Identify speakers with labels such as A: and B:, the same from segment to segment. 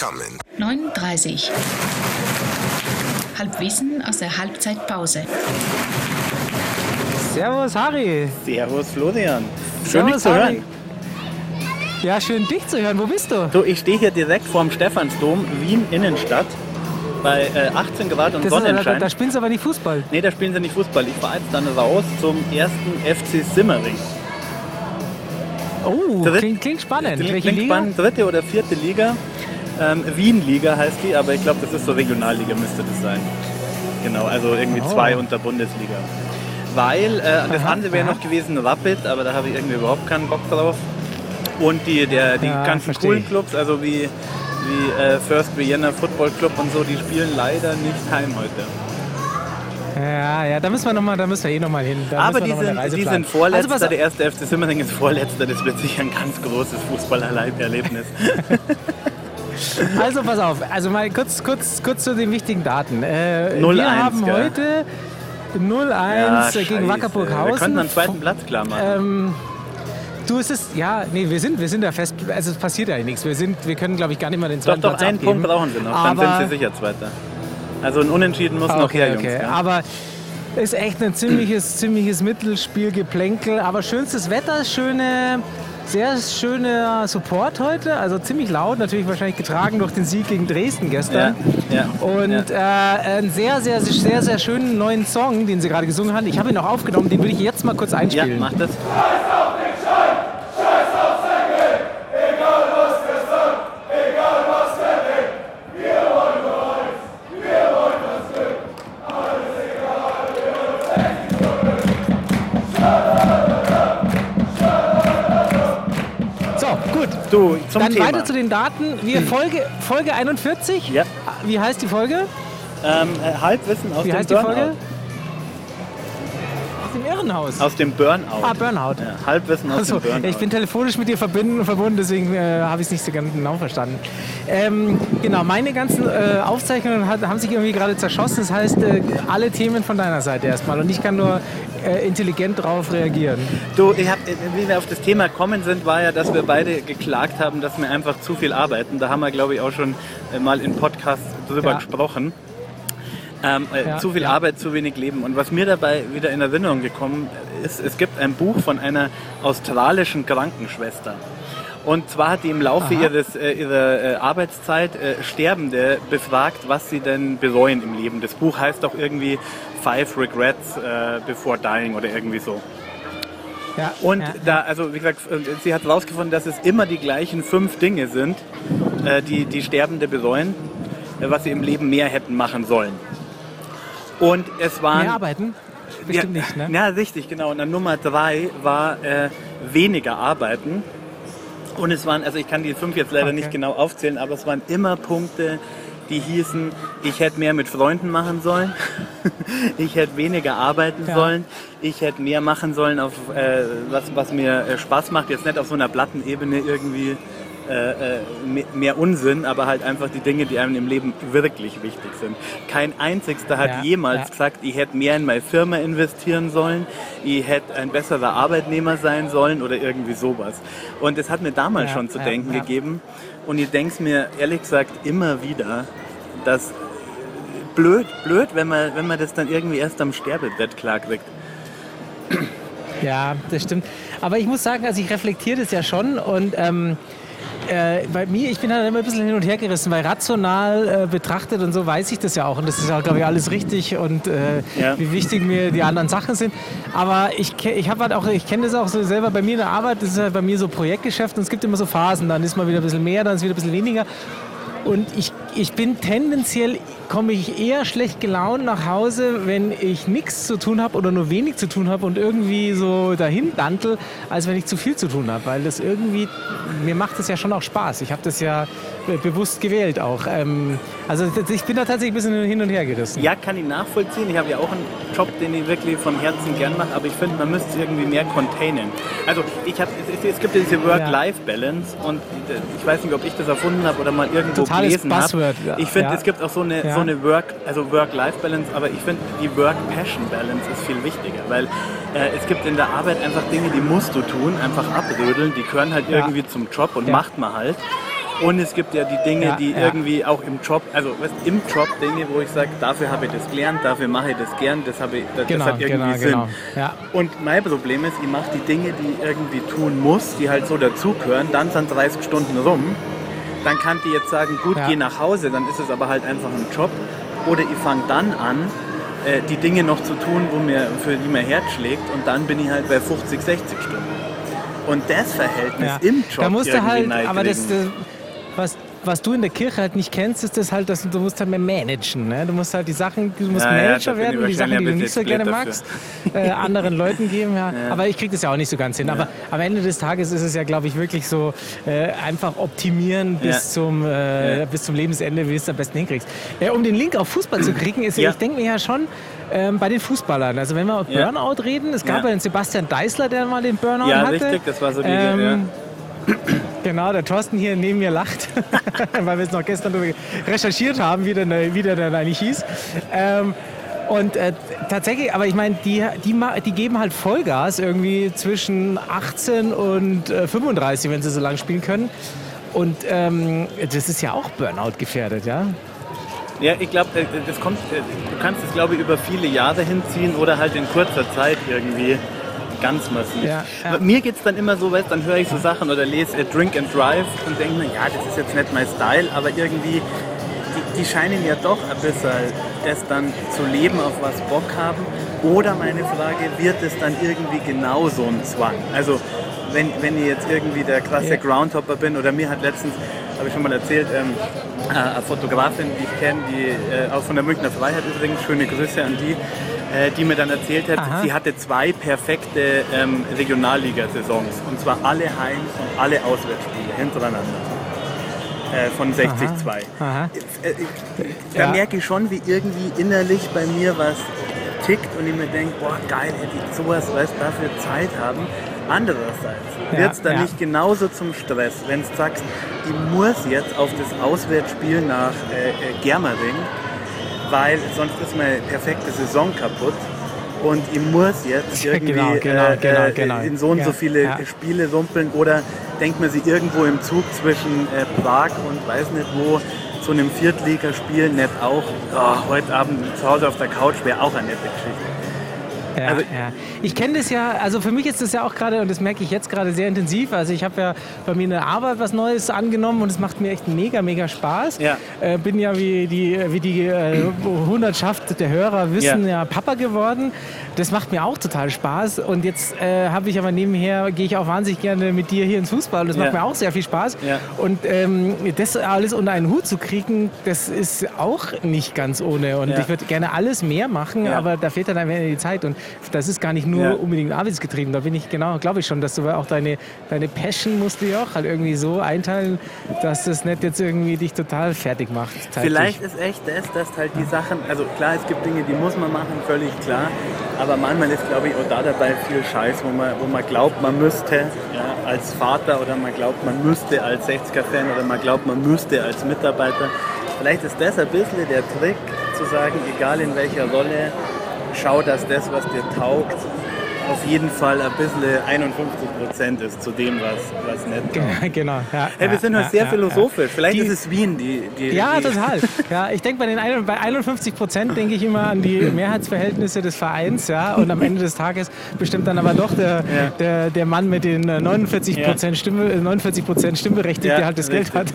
A: coming.
B: 39. Halbwissen aus der Halbzeitpause.
C: Servus, Harry.
D: Servus Florian. Schön
C: Servus,
D: dich zu
C: Harry.
D: hören.
C: Ja, schön dich zu hören. Wo bist du?
D: Du, ich stehe hier direkt vorm Stephansdom, Wien Innenstadt, bei äh, 18 Grad und
C: Das ist, da,
D: Sonnenschein.
C: da spielen sie aber nicht Fußball.
D: nee, da spielen sie nicht Fußball. Ich fahre jetzt dann raus zum ersten FC Simmering.
C: Oh,
D: Dritt-
C: klingt, klingt spannend.
D: Klingt- klingt spannend. dritte oder vierte Liga. Ähm, Wien-Liga heißt die, aber ich glaube, das ist so Regionalliga müsste das sein. Genau, also irgendwie
C: Oh.
D: zwei unter Bundesliga. Weil, äh, das
C: Aha,
D: andere wäre noch gewesen Rapid, aber da habe ich irgendwie überhaupt keinen Bock drauf. Und die, der, die
C: Ja,
D: ganzen
C: versteh
D: coolen. Clubs, also wie, wie äh, First Vienna Football Club und so, die spielen leider nicht heim heute.
C: Ja, ja, da müssen wir noch mal, da müssen wir eh noch mal hin. Da
D: aber die sind, die sind Vorletzter,
C: Also
D: der erste FC Simmering ist Vorletzter, das wird sicher ein ganz großes Fußballerlebnis.
C: also pass auf, also mal kurz, kurz, kurz zu den wichtigen Daten. Äh,
D: 0-1,
C: wir haben
D: gell?
C: heute 0-1
D: Ja,
C: gegen. Wackerburghausen.
D: Wir könnten einen zweiten Platz klar machen.
C: Ähm, du, es ist, ja, nee, wir sind, wir sind da fest, also es passiert ja nichts. Wir sind, wir können, glaube ich, gar nicht mal den
D: Doch,
C: zweiten
D: doch,
C: Platz
D: einen
C: abgeben.
D: Punkt brauchen sie noch, dann sind sie sicher Zweiter. Also ein Unentschieden muss noch
C: Okay,
D: her, Jungs.
C: okay.
D: gell?
C: Aber ist echt ein ziemliches, ziemliches Mittelspielgeplänkel. Aber schönstes Wetter, schöne, sehr schöner Support heute. Also ziemlich laut, natürlich wahrscheinlich getragen durch den Sieg gegen Dresden gestern.
D: Ja, ja,
C: Und
D: ja.
C: äh, einen sehr, sehr, sehr, sehr schönen neuen Song, den sie gerade gesungen haben. Ich habe ihn noch aufgenommen, den würde ich jetzt mal kurz
D: ja,
C: einspielen.
D: mach das. Du, zum
C: Dann
D: Thema.
C: weiter zu den Daten. Wir Folge, Folge 41.
D: Ja.
C: Wie heißt die Folge?
D: Ähm, äh, Halbwissen aus
C: Wie
D: dem
C: heißt die. Folge? Aus dem Irrenhaus.
D: Aus dem Burnout.
C: Ah, Burnout.
D: Ja, Halbwissen aus
C: Also,
D: dem Burnout.
C: ich bin telefonisch mit dir verbinden, verbunden, deswegen äh, habe ich es nicht so genau verstanden. Ähm, genau, meine ganzen äh, Aufzeichnungen hat, haben sich irgendwie gerade zerschossen. Das heißt, äh, alle Themen von deiner Seite erstmal. Und ich kann nur äh, intelligent darauf reagieren.
D: Du, ich hab, äh, wie wir auf das Thema kommen sind, war ja, dass wir beide geklagt haben, dass wir einfach zu viel arbeiten. Da haben wir, glaube ich, auch schon äh, mal in Podcasts drüber
C: Ja.
D: gesprochen. Ähm, äh,
C: Ja,
D: zu viel
C: ja.
D: Arbeit, zu wenig Leben. Und was mir dabei wieder in Erinnerung gekommen ist, es gibt ein Buch von einer australischen Krankenschwester. Und zwar hat die im Laufe
C: Aha.
D: ihres, äh, ihrer äh, Arbeitszeit äh, Sterbende befragt, was sie denn bereuen im Leben. Das Buch heißt auch irgendwie Five Regrets äh, Before Dying oder irgendwie so.
C: Ja,
D: Und
C: ja,
D: da, also wie gesagt, äh, sie hat herausgefunden, dass es immer die gleichen fünf Dinge sind, äh, die die Sterbende bereuen, was sie im Leben mehr hätten machen sollen. Und es waren...
C: Mehr arbeiten? Bestimmt
D: ja,
C: nicht, ne?
D: Ja, richtig, genau. Und dann Nummer drei war äh, weniger arbeiten. Und es waren, also ich kann die fünf jetzt leider
C: Okay.
D: nicht genau aufzählen, aber es waren immer Punkte, die hießen, ich hätte mehr mit Freunden machen sollen, ich hätte weniger arbeiten
C: Ja.
D: sollen, ich hätte mehr machen sollen, auf äh, was, was mir äh, Spaß macht, jetzt nicht auf so einer Plattenebene irgendwie äh, äh, me- mehr Unsinn, aber halt einfach die Dinge, die einem im Leben wirklich wichtig sind. Kein einzigster hat
C: Ja,
D: jemals
C: ja.
D: gesagt, ich hätte mehr in meine Firma investieren sollen, ich hätte ein besserer Arbeitnehmer sein sollen oder irgendwie sowas. Und das hat mir damals
C: Ja,
D: schon zu denken gegeben. Und ich denke es mir ehrlich gesagt immer wieder, dass blöd, blöd, wenn man, wenn man das dann irgendwie erst am Sterbebett klarkriegt.
C: Ja, das stimmt. Aber ich muss sagen, also ich reflektiere das ja schon und ähm, äh, bei mir, ich bin halt immer ein bisschen hin und her gerissen, weil rational äh, betrachtet und so weiß ich das ja auch und das ist ja, glaube ich, alles richtig und äh,
D: Ja.
C: wie wichtig mir die anderen Sachen sind. Aber ich, ich habe halt auch, ich kenne das auch so selber bei mir in der Arbeit, das ist halt bei mir so Projektgeschäft und es gibt immer so Phasen, dann ist mal wieder ein bisschen mehr, dann ist wieder ein bisschen weniger. Und ich, ich bin tendenziell, komme ich eher schlecht gelaunt nach Hause, wenn ich nichts zu tun habe oder nur wenig zu tun habe und irgendwie so dahin dantel, als wenn ich zu viel zu tun habe. Weil das irgendwie, mir macht das ja schon auch Spaß. Ich habe das ja bewusst gewählt auch. Ähm, also ich bin da tatsächlich ein bisschen hin und her gerissen.
D: Ja, kann ich nachvollziehen. Ich habe ja auch einen Job, den ich wirklich von Herzen gern mache, aber ich finde, man müsste es irgendwie mehr containen. Also ich hab, es, es, gibt diese Work-Life-Balance und ich weiß nicht, ob ich das erfunden habe oder mal irgendwo
C: Totales
D: gelesen habe. Ich finde,
C: Ja.
D: es gibt auch so eine,
C: Ja.
D: so eine Work, also Work-Life-Balance, aber ich finde, die Work-Passion-Balance ist viel wichtiger, weil äh, es gibt in der Arbeit einfach Dinge, die musst du tun, einfach abrödeln, die gehören halt
C: Ja.
D: irgendwie zum Job und macht man halt. Und es gibt ja die Dinge,
C: Ja,
D: die
C: ja.
D: irgendwie auch im Job, also weißt, im Job Dinge, wo ich sage, dafür habe ich das gelernt, dafür mache ich das gern, das, habe ich, das,
C: Genau,
D: das hat irgendwie
C: genau,
D: Sinn.
C: genau. Ja.
D: Und mein Problem ist, ich mache die Dinge, die ich irgendwie tun muss, die halt so dazugehören, dann sind 30 Stunden rum. Dann kann ich jetzt sagen, gut, geh nach Hause, dann ist es aber halt einfach ein Job. Oder ich fange dann an, äh, die Dinge noch zu tun, wo mir, für die mein Herz schlägt und dann bin ich halt bei 50, 60 Stunden. Und das Verhältnis
C: Ja.
D: im Job
C: Da musst du halt, aber das, das was, was du in der Kirche halt nicht kennst, ist das halt, dass du, musst halt mehr managen. Ne? Du musst halt die Sachen, du musst
D: Ja, ja,
C: Manager
D: ich
C: werden und die Sachen, die du nicht so gerne
D: spät
C: magst, äh, anderen Leuten geben. Ja.
D: Ja.
C: Aber ich kriege das ja auch nicht so ganz hin. Aber am Ende des Tages ist es ja, glaube ich, wirklich so äh, einfach optimieren bis,
D: Ja.
C: zum, äh,
D: Ja.
C: bis zum Lebensende, wie du es am besten hinkriegst. Äh, um den Link auf Fußball zu kriegen, ist,
D: Ja.
C: ich denke mir ja schon, ähm, bei den Fußballern, also wenn wir über
D: Ja.
C: Burnout reden, es gab
D: Ja.
C: ja den Sebastian Deißler, der mal den Burnout
D: Ja,
C: hatte.
D: richtig, das war so die-
C: Ähm, Genau, der Thorsten hier neben mir lacht, weil wir es noch gestern recherchiert haben, wie der, wie der dann eigentlich hieß. Ähm, und äh, tatsächlich, aber ich meine, die, die, die geben halt Vollgas irgendwie zwischen 18 und äh, 35, wenn sie so lang spielen können. Und ähm, das ist ja auch Burnout gefährdet, ja?
D: Ja, ich glaube, das kommt, äh, du kannst es, glaube ich, über viele Jahre hinziehen oder halt in kurzer Zeit irgendwie ganz massiv.
C: Ja, ja.
D: Mir geht es dann immer so, weißt, dann höre ich so Sachen oder lese äh, Drink and Drive und denke mir, ja, das ist jetzt nicht mein Style, aber irgendwie, die, die scheinen ja doch ein bisschen das dann zu leben, auf was Bock haben. Oder meine Frage, wird es dann irgendwie genau so ein Zwang? Also, wenn, wenn ich jetzt irgendwie der krasse
C: Ja.
D: Groundhopper bin oder mir hat letztens, habe ich schon mal erzählt, ähm, äh, eine Fotografin, die ich kenne, die äh, auch von der Münchner Freiheit übrigens, schöne Grüße an die, äh, die mir dann erzählt hat,
C: Aha.
D: sie hatte zwei perfekte ähm, Regionalliga-Saisons und zwar alle Heim- und alle Auswärtsspiele hintereinander. Äh, von 60-2.
C: Aha.
D: Äh, äh, Da
C: Ja.
D: merke ich schon, wie irgendwie innerlich bei mir was tickt und ich mir denke, boah geil, hätte ich sowas, weißt dafür Zeit haben. Andererseits wird es dann
C: ja.
D: nicht genauso zum Stress, wenn du sagst, ich muss jetzt auf das Auswärtsspiel nach äh, Germering, weil sonst ist meine perfekte Saison kaputt. Und ich muss jetzt irgendwie
C: genau, genau,
D: äh,
C: genau,
D: äh,
C: genau.
D: in so und so
C: Ja,
D: viele
C: ja.
D: Spiele rumpeln oder denkt man sich irgendwo im Zug zwischen äh, Prag und weiß nicht wo zu einem Viertligaspiel nicht auch, oh, heute Abend zu Hause auf der Couch wäre auch eine nette Geschichte.
C: Ja,
D: Also-
C: ja. Ich kenne das ja, also für mich ist das ja auch gerade, und das merke ich jetzt gerade sehr intensiv. Also ich habe ja bei mir in der Arbeit was Neues angenommen und es macht mir echt mega, mega Spaß.
D: Ja.
C: Äh, bin ja wie die, wie die äh, Hundertschaft der Hörer wissen,
D: Ja.
C: ja. Papa geworden. Das macht mir auch total Spaß. Und jetzt äh, habe ich aber nebenher, gehe ich auch wahnsinnig gerne mit dir hier ins Fußball. Und das macht mir auch sehr viel Spaß. Und ähm, das alles unter einen Hut zu kriegen, das ist auch nicht ganz ohne. Und ich würde gerne alles mehr machen, aber da fehlt dann einfach die Zeit. Und das ist gar nicht nur
D: Ja.
C: unbedingt arbeitsgetrieben. Da bin ich genau, glaube ich schon, dass du auch deine, deine Passion musst du ja auch halt irgendwie so einteilen, dass das nicht jetzt irgendwie dich total fertig macht. zeitlich.
D: Vielleicht ist echt das, dass halt die Sachen, also klar, es gibt Dinge, die muss man machen, völlig klar, aber manchmal ist, glaube ich, auch da dabei viel Scheiß, wo man, wo man glaubt, man müsste ja, als Vater oder man glaubt, man müsste als 60er-Fan oder man glaubt, man müsste als Mitarbeiter. Vielleicht ist das ein bisschen der Trick, zu sagen, egal in welcher Rolle, schau, dass das, was dir taugt, auf jeden Fall ein bisschen 51 Prozent ist zu dem, was, was nicht taugt.
C: genau. Ja,
D: Hey, wir
C: ja,
D: sind heute
C: ja,
D: sehr
C: ja,
D: philosophisch. Vielleicht
C: Die-
D: ist es Wien, die. die
C: Ja,
D: die,
C: total. Ja, ich denke bei den bei 51 Prozent denke ich immer an die Mehrheitsverhältnisse des Vereins, ja, und am Ende des Tages bestimmt dann aber doch der, der, der Mann mit den äh, 49 Prozent Stimme, äh, 49 Prozent Stimmberechtigt,
D: Ja,
C: der halt das Geld hat.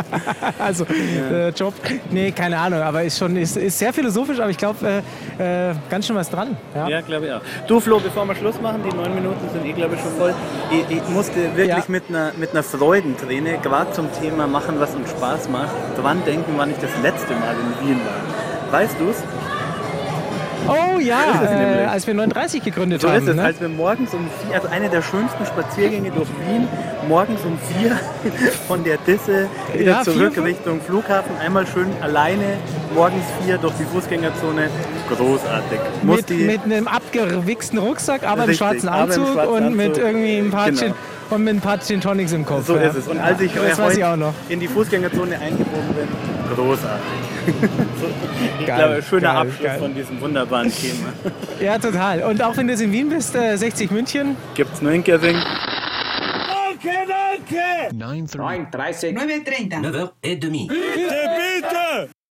C: also äh, Job. Nee, keine Ahnung, aber ist schon ist, ist sehr philosophisch, aber ich glaube äh, äh, ganz schön was dran. Ja.
D: Ja, glaube ich auch. Du, Flo, bevor wir Schluss machen, die neun Minuten sind eh, glaube ich, schon voll. Ich, ich musste wirklich
C: Ja.
D: mit, einer, mit einer Freudenträne, gerade zum Thema machen, was uns Spaß macht, dran denken, wann ich das letzte Mal in Wien war. Weißt du es?
C: Oh ja, äh, als wir 39 gegründet
D: So
C: haben.
D: ist es,
C: ne?
D: als wir morgens um vier, also eine der schönsten Spaziergänge durch Wien, morgens um vier von der Disse wieder
C: Ja, vier,
D: zurück
C: fünf?
D: Richtung Flughafen, einmal schön alleine, morgens vier durch die Fußgängerzone, großartig. Muss
C: mit, mit einem abgewichsten Rucksack, aber im
D: Richtig,
C: schwarzen
D: aber im
C: Anzug
D: schwarzen
C: und mit
D: Anzug.
C: irgendwie ein paar
D: Genau.
C: Und mit ein paar Gin Tonics im Kopf.
D: So
C: ja.
D: ist es. Und als ich
C: das
D: äh,
C: weiß ich
D: heute
C: auch noch.
D: in die Fußgängerzone eingebogen bin, großartig. so, ich
C: Geil,
D: glaube, schöner
C: geil,
D: Abschluss
C: geil.
D: von diesem wunderbaren Thema.
C: Ja, total. Und auch wenn du jetzt in Wien bist, äh, 60 München.
D: Gibt's nur in Gering?
A: Danke, danke! 9.30.
E: 9.30.
F: 9.30.
G: 9h30.